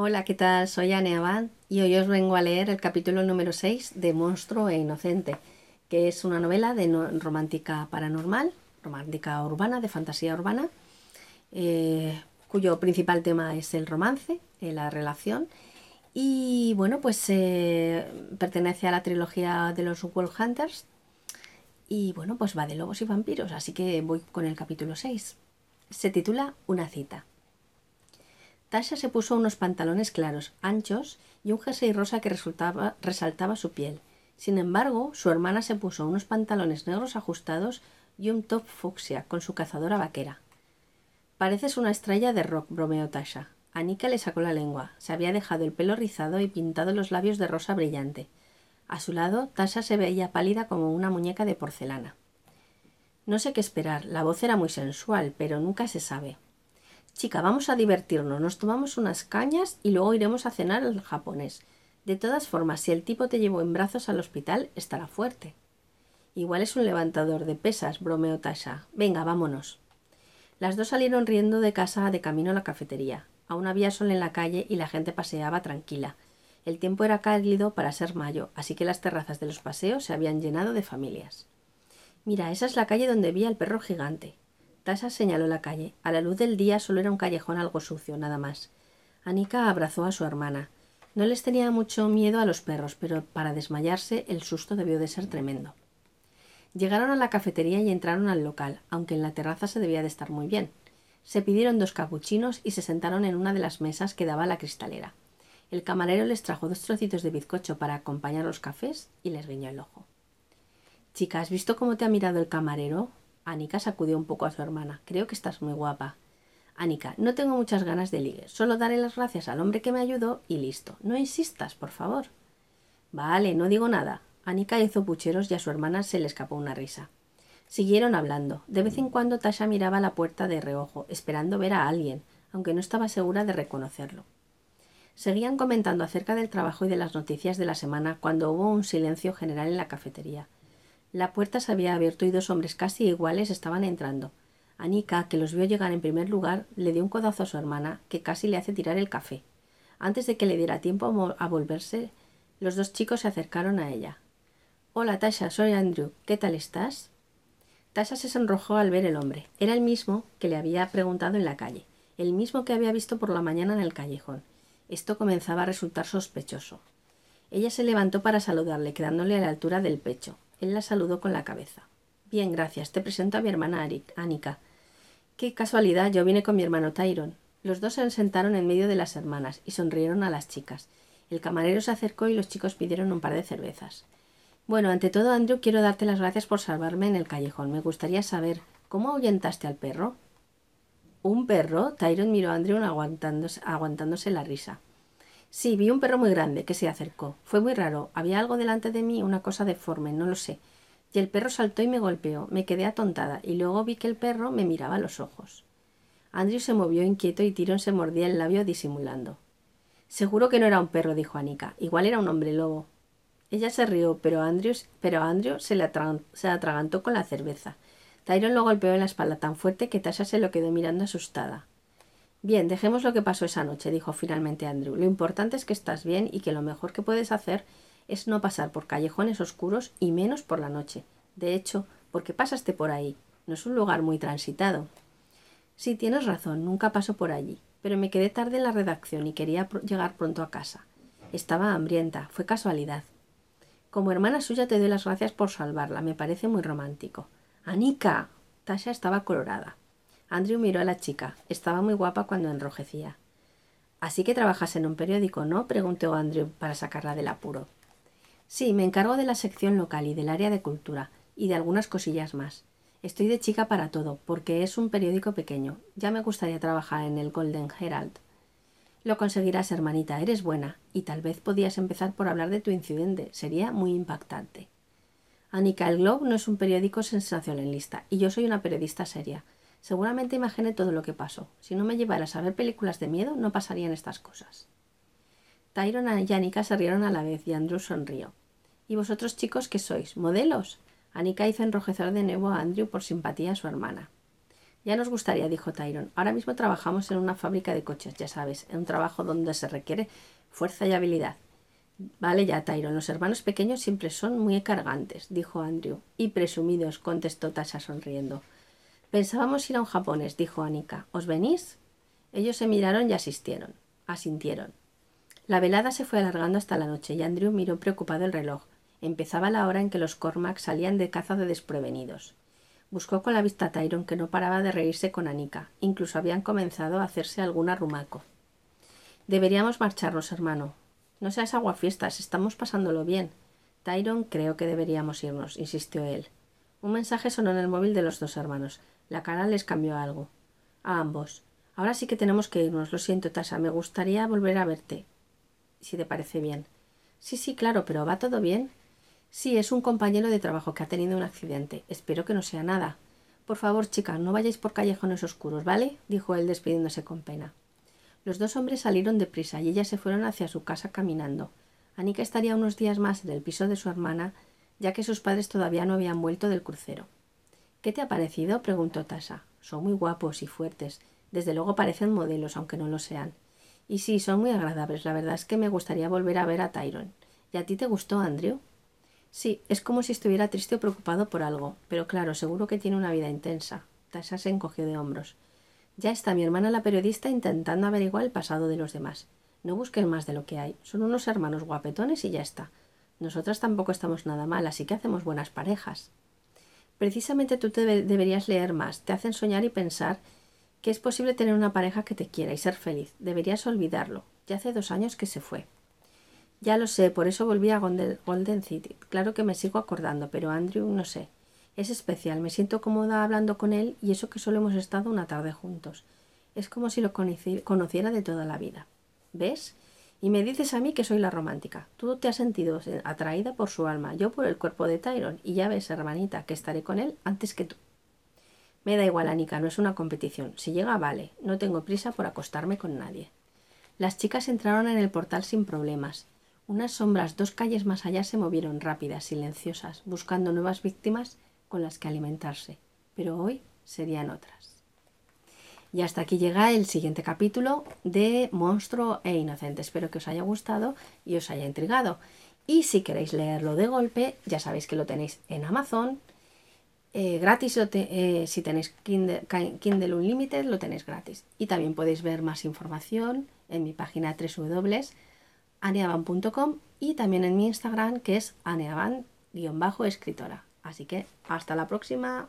Hola, ¿qué tal? Soy Anne Abad y hoy os vengo a leer el capítulo número 6 de Monstruo e Inocente, que es una novela de romántica paranormal, romántica urbana, de fantasía urbana, eh, cuyo principal tema es el romance, eh, la relación. Y bueno, pues eh, pertenece a la trilogía de los Wolf Hunters. Y bueno, pues va de lobos y vampiros, así que voy con el capítulo 6. Se titula Una cita. Tasha se puso unos pantalones claros, anchos y un jersey rosa que resaltaba su piel. Sin embargo, su hermana se puso unos pantalones negros ajustados y un top fucsia con su cazadora vaquera. Pareces una estrella de rock, bromeó Tasha. Anika le sacó la lengua. Se había dejado el pelo rizado y pintado los labios de rosa brillante. A su lado, Tasha se veía pálida como una muñeca de porcelana. No sé qué esperar. La voz era muy sensual, pero nunca se sabe. Chica, vamos a divertirnos, nos tomamos unas cañas y luego iremos a cenar al japonés. De todas formas, si el tipo te llevó en brazos al hospital, estará fuerte. Igual es un levantador de pesas, bromeó Tasha. Venga, vámonos. Las dos salieron riendo de casa de camino a la cafetería. Aún había sol en la calle y la gente paseaba tranquila. El tiempo era cálido para ser mayo, así que las terrazas de los paseos se habían llenado de familias. Mira, esa es la calle donde vi al perro gigante. Tasha señaló la calle. A la luz del día solo era un callejón algo sucio, nada más. Anika abrazó a su hermana. No les tenía mucho miedo a los perros, pero para desmayarse el susto debió de ser tremendo. Llegaron a la cafetería y entraron al local, aunque en la terraza se debía de estar muy bien. Se pidieron dos capuchinos y se sentaron en una de las mesas que daba a la cristalera. El camarero les trajo dos trocitos de bizcocho para acompañar los cafés y les guiñó el ojo. Chica, ¿has visto cómo te ha mirado el camarero? Anika sacudió un poco a su hermana. Creo que estás muy guapa. Anika, no tengo muchas ganas de ligue. Solo daré las gracias al hombre que me ayudó y listo. No insistas, por favor. Vale, no digo nada. Anika hizo pucheros y a su hermana se le escapó una risa. Siguieron hablando. De vez en cuando Tasha miraba la puerta de reojo, esperando ver a alguien, aunque no estaba segura de reconocerlo. Seguían comentando acerca del trabajo y de las noticias de la semana cuando hubo un silencio general en la cafetería. La puerta se había abierto y dos hombres casi iguales estaban entrando. Anika, que los vio llegar en primer lugar, le dio un codazo a su hermana, que casi le hace tirar el café. Antes de que le diera tiempo a volverse, los dos chicos se acercaron a ella. Hola, Tasha, soy Andrew. ¿Qué tal estás? Tasha se sonrojó al ver el hombre. Era el mismo que le había preguntado en la calle, el mismo que había visto por la mañana en el callejón. Esto comenzaba a resultar sospechoso. Ella se levantó para saludarle, quedándole a la altura del pecho. Él la saludó con la cabeza. Bien, gracias. Te presento a mi hermana Anika. Qué casualidad, yo vine con mi hermano Tyron. Los dos se sentaron en medio de las hermanas y sonrieron a las chicas. El camarero se acercó y los chicos pidieron un par de cervezas. Bueno, ante todo, Andrew, quiero darte las gracias por salvarme en el callejón. Me gustaría saber, ¿cómo ahuyentaste al perro? ¿Un perro? Tyron miró a Andrew aguantándose la risa. Sí, vi un perro muy grande que se acercó. Fue muy raro. Había algo delante de mí, una cosa deforme, no lo sé. Y el perro saltó y me golpeó. Me quedé atontada y luego vi que el perro me miraba a los ojos. Andrew se movió inquieto y Tyron se mordía el labio disimulando. Seguro que no era un perro, dijo Anika. Igual era un hombre lobo. Ella se rió, pero Andrew, pero Andrew se, le se atragantó con la cerveza. Tyron lo golpeó en la espalda tan fuerte que Tasha se lo quedó mirando asustada. Bien, dejemos lo que pasó esa noche, dijo finalmente Andrew. Lo importante es que estás bien y que lo mejor que puedes hacer es no pasar por callejones oscuros y menos por la noche. De hecho, porque pasaste por ahí. No es un lugar muy transitado. Sí, tienes razón, nunca paso por allí, pero me quedé tarde en la redacción y quería llegar pronto a casa. Estaba hambrienta, fue casualidad. Como hermana suya te doy las gracias por salvarla, me parece muy romántico. Anika. Tasha estaba colorada. Andrew miró a la chica. Estaba muy guapa cuando enrojecía. Así que trabajas en un periódico, ¿no? preguntó Andrew para sacarla del apuro. Sí, me encargo de la sección local y del área de cultura, y de algunas cosillas más. Estoy de chica para todo, porque es un periódico pequeño. Ya me gustaría trabajar en el Golden Herald. Lo conseguirás, hermanita, eres buena, y tal vez podías empezar por hablar de tu incidente. Sería muy impactante. Anika, el Globe no es un periódico sensacionalista, y yo soy una periodista seria. Seguramente imaginé todo lo que pasó. Si no me llevaras a ver películas de miedo, no pasarían estas cosas. Tyron y Anika se rieron a la vez y Andrew sonrió. ¿Y vosotros chicos qué sois? ¿Modelos? Anika hizo enrojecer de nuevo a Andrew por simpatía a su hermana. Ya nos gustaría, dijo Tyron. Ahora mismo trabajamos en una fábrica de coches, ya sabes, en un trabajo donde se requiere fuerza y habilidad. Vale ya, Tyron, los hermanos pequeños siempre son muy cargantes, dijo Andrew. Y presumidos, contestó Tasha sonriendo. Pensábamos ir a un japonés, dijo Anika. ¿Os venís? Ellos se miraron y asistieron. Asintieron. La velada se fue alargando hasta la noche y Andrew miró preocupado el reloj. Empezaba la hora en que los Cormac salían de caza de desprevenidos. Buscó con la vista a Tyron, que no paraba de reírse con Anika. Incluso habían comenzado a hacerse algún arrumaco. Deberíamos marcharnos, hermano. No seas aguafiestas, estamos pasándolo bien. Tyron, creo que deberíamos irnos, insistió él. Un mensaje sonó en el móvil de los dos hermanos. La cara les cambió algo. A ambos. Ahora sí que tenemos que irnos. Lo siento, Tasa. Me gustaría volver a verte. Si te parece bien. Sí, sí, claro, pero ¿va todo bien? Sí, es un compañero de trabajo que ha tenido un accidente. Espero que no sea nada. Por favor, chica, no vayáis por callejones oscuros, ¿vale? dijo él despidiéndose con pena. Los dos hombres salieron deprisa y ellas se fueron hacia su casa caminando. Anika estaría unos días más en el piso de su hermana, ya que sus padres todavía no habían vuelto del crucero. ¿Qué te ha parecido? preguntó Tasa. Son muy guapos y fuertes. Desde luego parecen modelos, aunque no lo sean. Y sí, son muy agradables. La verdad es que me gustaría volver a ver a Tyron. ¿Y a ti te gustó, Andrew? Sí, es como si estuviera triste o preocupado por algo, pero claro, seguro que tiene una vida intensa. Tasha se encogió de hombros. Ya está mi hermana la periodista intentando averiguar el pasado de los demás. No busquen más de lo que hay. Son unos hermanos guapetones y ya está. Nosotras tampoco estamos nada mal, así que hacemos buenas parejas. Precisamente tú te deberías leer más. Te hacen soñar y pensar que es posible tener una pareja que te quiera y ser feliz. Deberías olvidarlo. Ya hace dos años que se fue. Ya lo sé, por eso volví a Golden City. Claro que me sigo acordando, pero Andrew no sé. Es especial, me siento cómoda hablando con él y eso que solo hemos estado una tarde juntos. Es como si lo conociera de toda la vida. ¿Ves? Y me dices a mí que soy la romántica. Tú te has sentido atraída por su alma, yo por el cuerpo de Tyron, y ya ves, hermanita, que estaré con él antes que tú. Me da igual, Anika, no es una competición. Si llega, vale. No tengo prisa por acostarme con nadie. Las chicas entraron en el portal sin problemas. Unas sombras dos calles más allá se movieron rápidas, silenciosas, buscando nuevas víctimas con las que alimentarse. Pero hoy serían otras. Y hasta aquí llega el siguiente capítulo de Monstruo e Inocente. Espero que os haya gustado y os haya intrigado. Y si queréis leerlo de golpe, ya sabéis que lo tenéis en Amazon. Eh, gratis, eh, si tenéis Kindle, Kindle Unlimited, lo tenéis gratis. Y también podéis ver más información en mi página www aneaban.com y también en mi Instagram que es aneaban-escritora. Así que hasta la próxima.